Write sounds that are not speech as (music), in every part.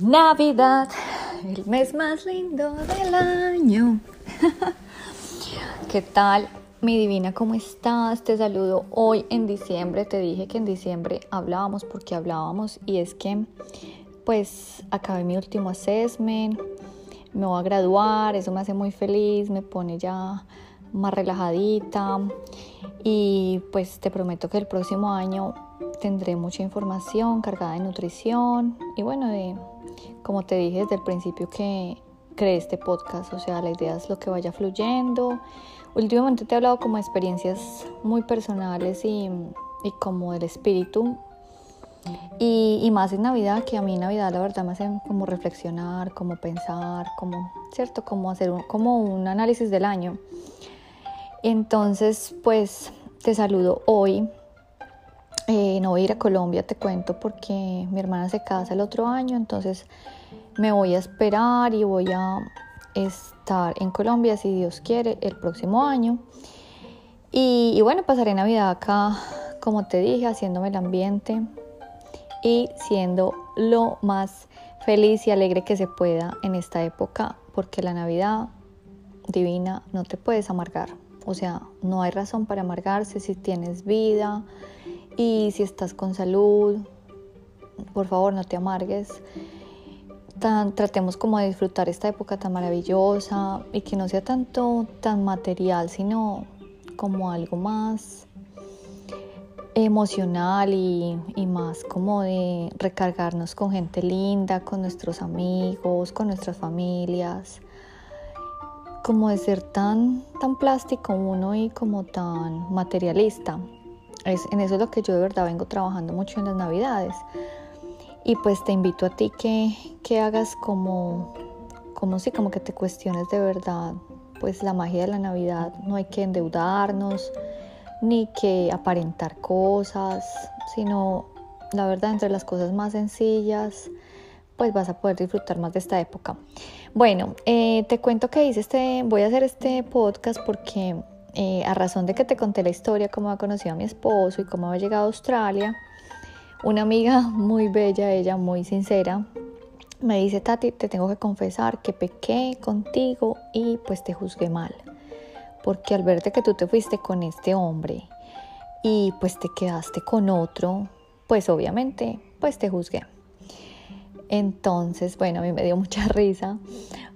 Navidad, el mes más lindo del año. (laughs) ¿Qué tal, mi divina? ¿Cómo estás? Te saludo hoy en diciembre. Te dije que en diciembre hablábamos porque hablábamos y es que pues acabé mi último assessment, me voy a graduar, eso me hace muy feliz, me pone ya más relajadita y pues te prometo que el próximo año tendré mucha información cargada de nutrición y bueno, de como te dije desde el principio que creé este podcast, o sea, la idea es lo que vaya fluyendo. Últimamente te he hablado como experiencias muy personales y, y como del espíritu. Y, y, más en Navidad, que a mí Navidad la verdad me hace como reflexionar, como pensar, como, ¿cierto? Como hacer un, como un análisis del año. Entonces, pues te saludo hoy no voy a ir a Colombia, te cuento, porque mi hermana se casa el otro año, entonces me voy a esperar y voy a estar en Colombia, si Dios quiere, el próximo año. Y, y bueno, pasaré Navidad acá, como te dije, haciéndome el ambiente y siendo lo más feliz y alegre que se pueda en esta época, porque la Navidad divina no te puedes amargar. O sea, no hay razón para amargarse si tienes vida, y si estás con salud, por favor no te amargues. tratemos como de disfrutar esta época tan maravillosa y que no sea tanto tan material, sino como algo más emocional y, y, más como de recargarnos con gente linda, con nuestros amigos, con nuestras familias, como de ser tan, tan plástico uno y como tan materialista en eso es lo que yo de verdad vengo trabajando mucho en las navidades. Y pues te invito a ti que, que hagas como, como si, como que te cuestiones de verdad, pues la magia de la Navidad. No hay que endeudarnos, ni que aparentar cosas, sino la verdad entre las cosas más sencillas, pues vas a poder disfrutar más de esta época. Bueno, eh, te cuento que hice este, voy a hacer este podcast porque eh, a razón de que te conté la historia, cómo ha conocido a mi esposo y cómo ha llegado a Australia, una amiga muy bella, ella muy sincera, me dice, Tati, te tengo que confesar que pequé contigo y pues te juzgué mal. Porque al verte que tú te fuiste con este hombre y pues te quedaste con otro, pues obviamente pues te juzgué. Entonces, bueno, a mí me dio mucha risa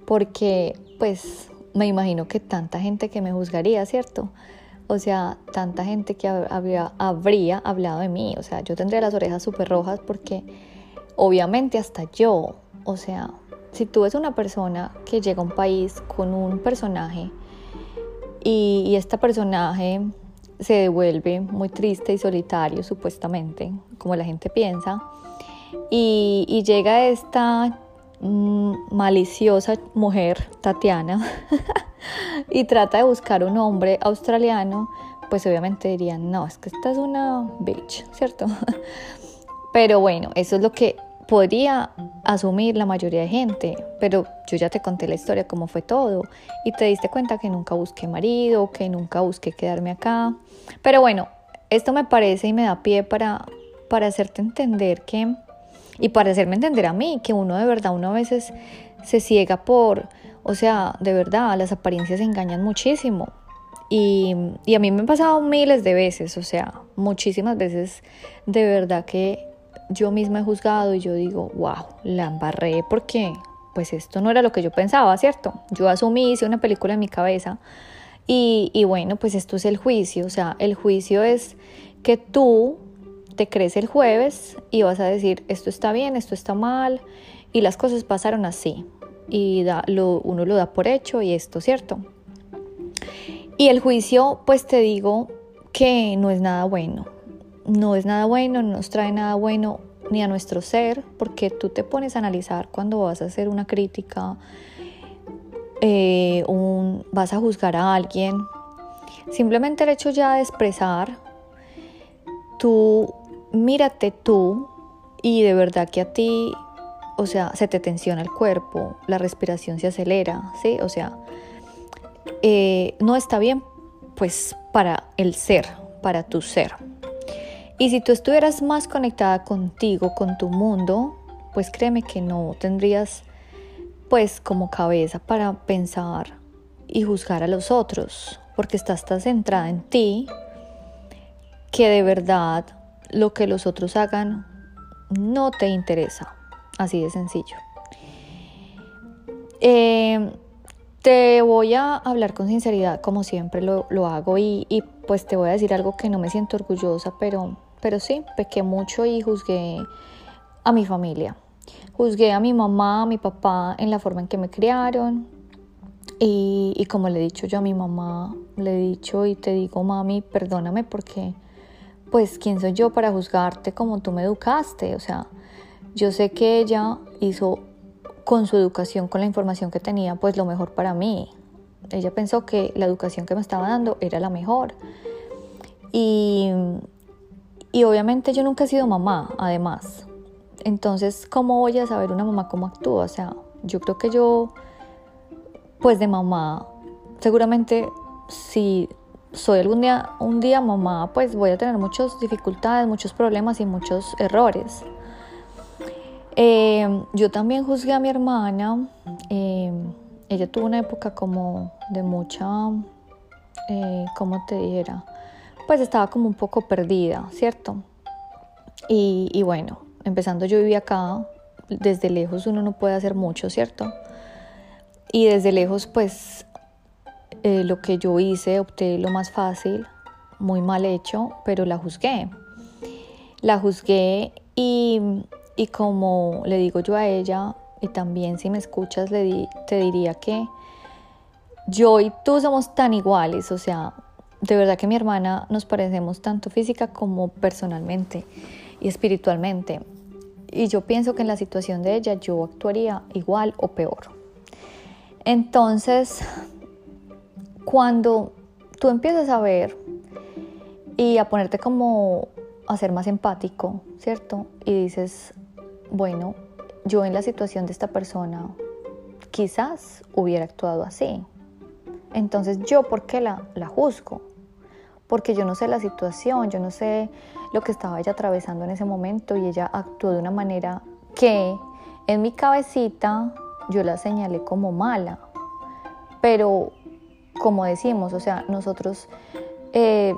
porque pues me imagino que tanta gente que me juzgaría, ¿cierto? O sea, tanta gente que habría, hablado de mí. O sea, yo tendría las orejas súper rojas porque obviamente hasta yo, o sea, si tú ves una persona que llega a un país con un personaje y, este personaje se devuelve muy triste y solitario, supuestamente, como la gente piensa, y, y llega esta maliciosa mujer, Tatiana, (laughs) y trata de buscar un hombre australiano, pues obviamente dirían, no, es que esta es una bitch, ¿cierto? (laughs) Pero bueno, eso es lo que podría asumir la mayoría de gente, pero yo ya te conté la historia, cómo fue todo, y te diste cuenta que nunca busqué marido, que nunca busqué quedarme acá. Pero bueno, esto me parece y me da pie para, para hacerte entender que y para hacerme entender a mí que uno de verdad, uno a veces se ciega por, o sea, de verdad, las apariencias engañan muchísimo. Y, y a mí me han pasado miles de veces, o sea, muchísimas veces de verdad que yo misma he juzgado y yo digo, wow, la embarré porque pues esto no era lo que yo pensaba, ¿cierto? Yo asumí, hice una película en mi cabeza y, y bueno, pues esto es el juicio, o sea, el juicio es que tú te crees el jueves y vas a decir esto está bien, esto está mal y las cosas pasaron así y da, lo, uno lo da por hecho y esto, ¿cierto? Y el juicio, pues te digo que no es nada bueno, no es nada bueno, no nos trae nada bueno ni a nuestro ser, porque tú te pones a analizar cuando vas a hacer una crítica, eh, un, vas a juzgar a alguien, simplemente el hecho ya de expresar tú mírate tú y de verdad que a ti, o sea, se te tensiona el cuerpo, la respiración se acelera, ¿sí? O sea, eh, no está bien, pues para el ser, para tu ser. Y si tú estuvieras más conectada contigo, con tu mundo, pues créeme que no tendrías pues como cabeza para pensar y juzgar a los otros, porque estás tan centrada en ti que de verdad lo que los otros hagan no te interesa, así de sencillo. Eh, te voy a hablar con sinceridad, como siempre lo, hago, y, y, pues te voy a decir algo que no me siento orgullosa, pero, pero sí, pequé mucho y juzgué a mi familia. Juzgué a mi mamá, a mi papá en la forma en que me criaron. Y, y como le he dicho yo a mi mamá, le he dicho y te digo, mami, perdóname porque, pues, ¿quién soy yo para juzgarte como tú me educaste? O sea, yo sé que ella hizo con su educación, con la información que tenía, pues lo mejor para mí. Ella pensó que la educación que me estaba dando era la mejor. Y, y obviamente yo nunca he sido mamá, además. Entonces, ¿cómo voy a saber una mamá cómo actúa? O sea, yo creo que yo, pues de mamá, seguramente si soy algún día, un día mamá, pues voy a tener muchas dificultades, muchos problemas y muchos errores. Eh, yo también juzgué a mi hermana. Eh, ella tuvo una época como de mucha, eh, ¿cómo te dijera? Pues estaba como un poco perdida, ¿cierto? Y, y, bueno, empezando yo vivía acá, desde lejos uno no puede hacer mucho, ¿cierto? Y desde lejos pues lo que yo hice, opté lo más fácil, muy mal hecho, pero la juzgué. La juzgué y y como le digo yo a ella, y también si me escuchas, te diría que yo y tú somos tan iguales, o sea, de verdad que mi hermana nos parecemos tanto física como personalmente y espiritualmente. Y yo pienso que en la situación de ella yo actuaría igual o peor. Entonces, cuando tú empiezas a ver y a ponerte como a ser más empático, ¿cierto? Y dices, bueno, yo en la situación de esta persona quizás hubiera actuado así. Entonces yo, ¿por qué la, la juzgo? Porque yo no sé la situación, yo no sé lo que estaba ella atravesando en ese momento y ella actuó de una manera que en mi cabecita yo la señalé como mala. Pero como decimos, o sea, nosotros eh,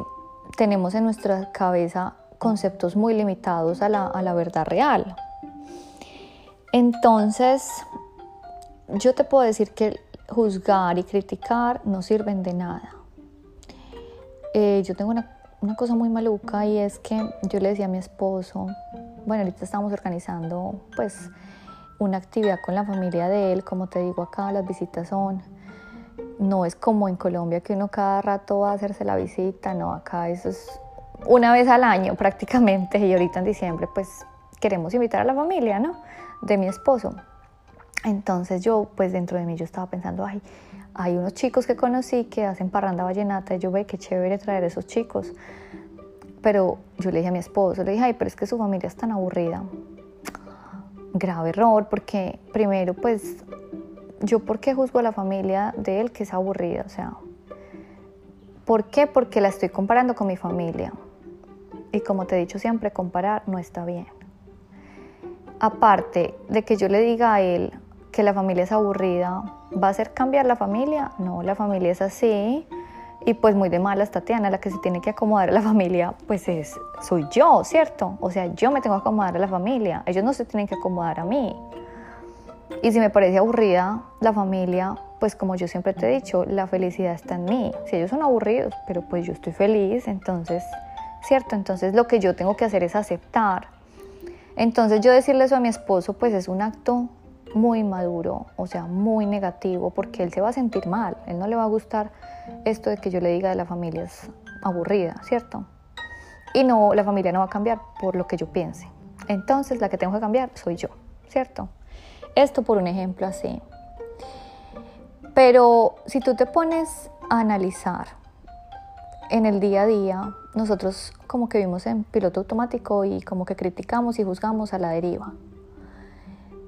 tenemos en nuestra cabeza conceptos muy limitados a la, a la verdad real. Entonces, yo te puedo decir que juzgar y criticar no sirven de nada. Eh, yo tengo una, cosa muy maluca y es que yo le decía a mi esposo, bueno, ahorita estamos organizando pues una actividad con la familia de él, como te digo acá, las visitas son, no es como en Colombia que uno cada rato va a hacerse la visita, no, acá eso es una vez al año (laughs) prácticamente y ahorita en diciembre pues queremos invitar a la familia, ¿no? de mi esposo. Entonces yo, pues dentro de mí yo estaba pensando, ay, hay unos chicos que conocí que hacen parranda vallenata y yo ve qué chévere traer a esos chicos. Pero yo le dije a mi esposo, le dije, ay, pero es que su familia es tan aburrida. Grave error, porque primero, pues, yo por qué juzgo a la familia de él que es aburrida, o sea, ¿por qué? Porque la estoy comparando con mi familia. Y como te he dicho siempre, comparar no está bien aparte de que yo le diga a él que la familia es aburrida, ¿va a hacer cambiar la familia? No, la familia es así. Y pues muy de malas, Tatiana, la que se tiene que acomodar a la familia, pues es, soy yo, ¿cierto? O sea, yo me tengo que acomodar a la familia, ellos no se tienen que acomodar a mí. Y si me parece aburrida la familia, pues como yo siempre te he dicho, la felicidad está en mí. Si ellos son aburridos, pero pues yo estoy feliz, entonces, ¿cierto? Entonces lo que yo tengo que hacer es aceptar entonces yo decirle eso a mi esposo pues es un acto muy maduro, o sea, muy negativo, porque él se va a sentir mal, él no le va a gustar esto de que yo le diga de la familia es aburrida, ¿cierto? Y no, la familia no va a cambiar por lo que yo piense. Entonces la que tengo que cambiar soy yo, ¿cierto? Esto por un ejemplo así. Pero si tú te pones a analizar en el día a día, nosotros como que vimos en piloto automático y como que criticamos y juzgamos a la deriva.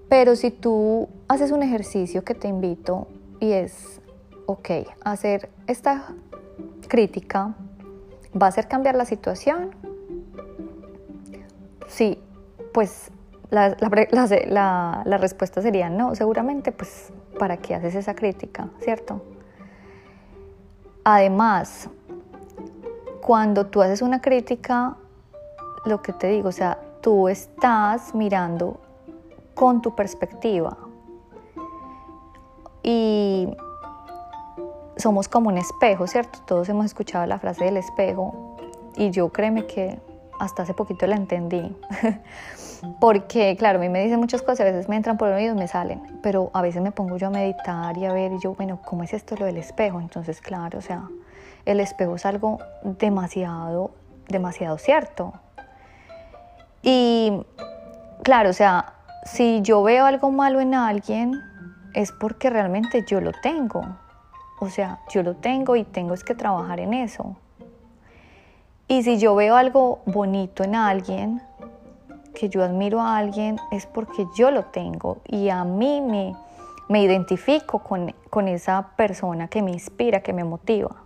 Pero si tú haces un ejercicio que te invito y es, ok, hacer esta crítica, ¿va a hacer cambiar la situación? Sí, pues la, la, respuesta sería no, seguramente, pues, ¿para qué haces esa crítica? ¿Cierto? Además, cuando tú haces una crítica, lo que te digo, o sea, tú estás mirando con tu perspectiva. Y somos como un espejo, ¿cierto? Todos hemos escuchado la frase del espejo y yo créeme que hasta hace poquito la entendí. (laughs) Porque, claro, a mí me dicen muchas cosas, a veces me entran por el oído y me salen, pero a veces me pongo yo a meditar y a ver, y yo, bueno, ¿cómo es esto lo del espejo? Entonces, claro, o sea, el espejo es algo demasiado, demasiado cierto. Y, claro, o sea, si yo veo algo malo en alguien, es porque realmente yo lo tengo. O sea, yo lo tengo y tengo es que trabajar en eso. Y si yo veo algo bonito en alguien, que yo admiro a alguien, es porque yo lo tengo y a mí me, me identifico con, con esa persona que me inspira, que me motiva.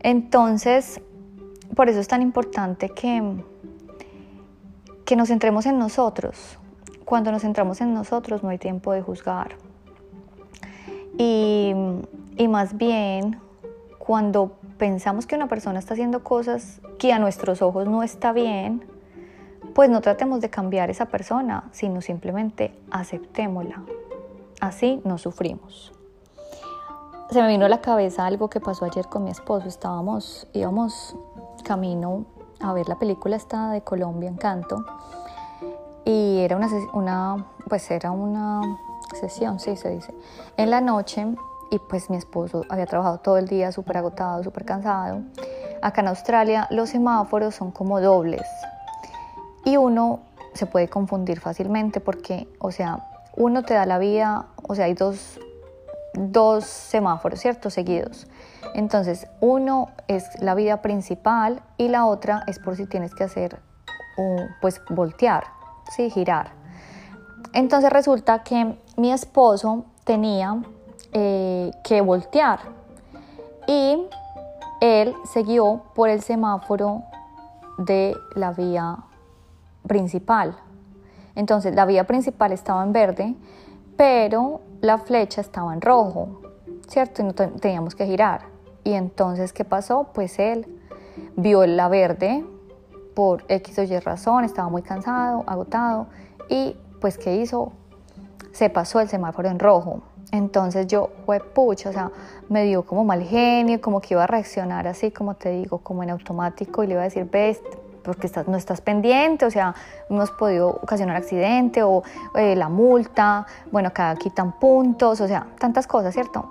Entonces, por eso es tan importante que, que nos centremos en nosotros. Cuando nos centramos en nosotros no hay tiempo de juzgar. Y, y más bien, cuando pensamos que una persona está haciendo cosas que a nuestros ojos no está bien, pues no tratemos de cambiar esa persona, sino simplemente aceptémosla. Así no sufrimos. Se me vino a la cabeza algo que pasó ayer con mi esposo. Estábamos, íbamos camino a ver la película esta de Colombia, Encanto. Y era una, una, pues era una sesión, sí se dice, en la noche y pues mi esposo había trabajado todo el día súper agotado, súper cansado. Acá en Australia los semáforos son como dobles y uno se puede confundir fácilmente porque, o sea, uno te da la vida, o sea, hay dos, dos semáforos, ¿cierto? Seguidos. Entonces, uno es la vida principal y la otra es por si tienes que hacer, pues, voltear, ¿sí? Girar. Entonces resulta que mi esposo tenía eh, que voltear. Y él siguió por el semáforo de la vía principal. Entonces la vía principal estaba en verde, pero la flecha estaba en rojo, ¿cierto? Y no teníamos que girar. Y entonces, ¿qué pasó? Pues él vio la verde por X o Y razón, estaba muy cansado, agotado, y pues ¿qué hizo? Se pasó el semáforo en rojo. Entonces yo, pucha, o sea, me dio como mal genio, como que iba a reaccionar así, como te digo, como en automático y le iba a decir, ves, porque estás, no estás pendiente, o sea, hemos podido ocasionar accidente o eh, la multa, bueno, acá quitan puntos, o sea, tantas cosas, ¿cierto?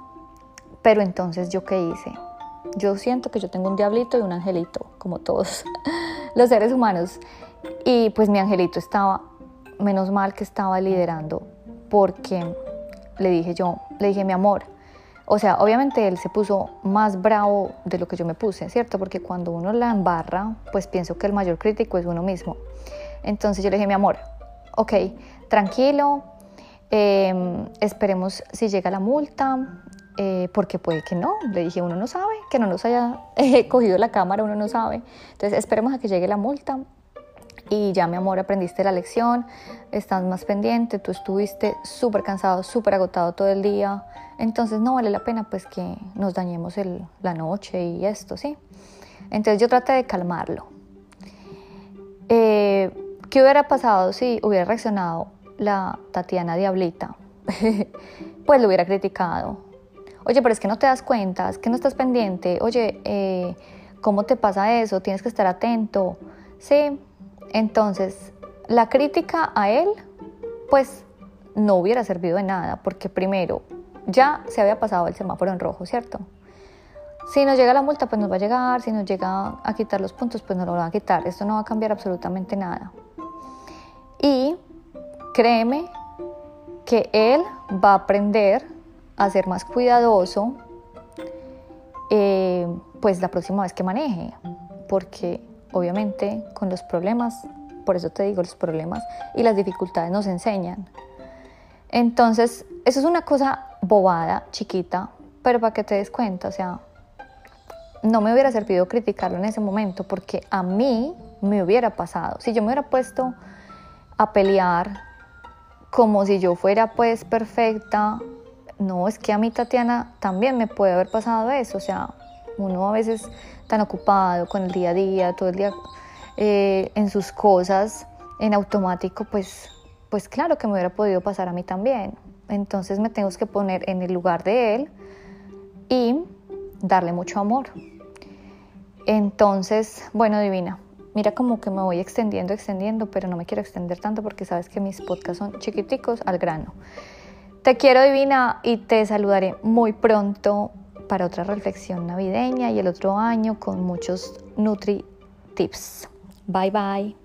Pero entonces, ¿yo qué hice? Yo siento que yo tengo un diablito y un angelito, como todos (laughs) los seres humanos. Y pues mi angelito estaba, menos mal que estaba liderando, porque le dije yo, le dije mi amor. O sea, obviamente él se puso más bravo de lo que yo me puse, ¿cierto? Porque cuando uno la embarra, pues pienso que el mayor crítico es uno mismo. Entonces yo le dije, mi amor, ok, tranquilo, em, esperemos si llega la multa, eh, porque puede que no. Le dije, uno no sabe, que no nos haya (laughs) cogido la cámara, uno no sabe. Entonces esperemos a que llegue la multa y ya mi amor aprendiste la lección, estás más pendiente, tú estuviste súper cansado, súper agotado todo el día, entonces no vale la pena pues que nos dañemos el, la noche y esto, ¿sí? Entonces yo traté de calmarlo. Eh, ¿Qué hubiera pasado si hubiera reaccionado la Tatiana Diablita? (laughs) pues lo hubiera criticado. Oye, pero es que no te das cuenta, es que no estás pendiente. Oye, eh, ¿cómo te pasa eso? Tienes que estar atento. Sí, entonces, la crítica a él, pues no hubiera servido de nada, porque primero, ya se había pasado el semáforo en rojo, ¿cierto? Si nos llega la multa, pues nos va a llegar, si nos llega a quitar los puntos, pues nos lo van a quitar. Esto no va a cambiar absolutamente nada. Y créeme que él va a aprender a ser más cuidadoso, eh, pues la próxima vez que maneje, porque obviamente con los problemas, por eso te digo, los problemas y las dificultades nos enseñan. Entonces, eso es una cosa bobada, chiquita, pero para que te des cuenta, o sea, no me hubiera servido criticarlo en ese momento porque a mí me hubiera pasado. Si yo me hubiera puesto a pelear como si yo fuera pues perfecta. No, es que a mí Tatiana también me puede haber pasado eso, o sea, uno a veces tan ocupado con el día a día, todo el día eh, en sus cosas, en automático, pues, pues claro que me hubiera podido pasar a mí también. Entonces me tengo que poner en el lugar de él y darle mucho amor. Entonces, bueno, divina, mira como que me voy extendiendo, extendiendo, pero no me quiero extender tanto porque sabes que mis podcasts son chiquiticos al grano. Te quiero divina y te saludaré muy pronto para otra reflexión navideña y el otro año con muchos Nutri Tips. Bye bye.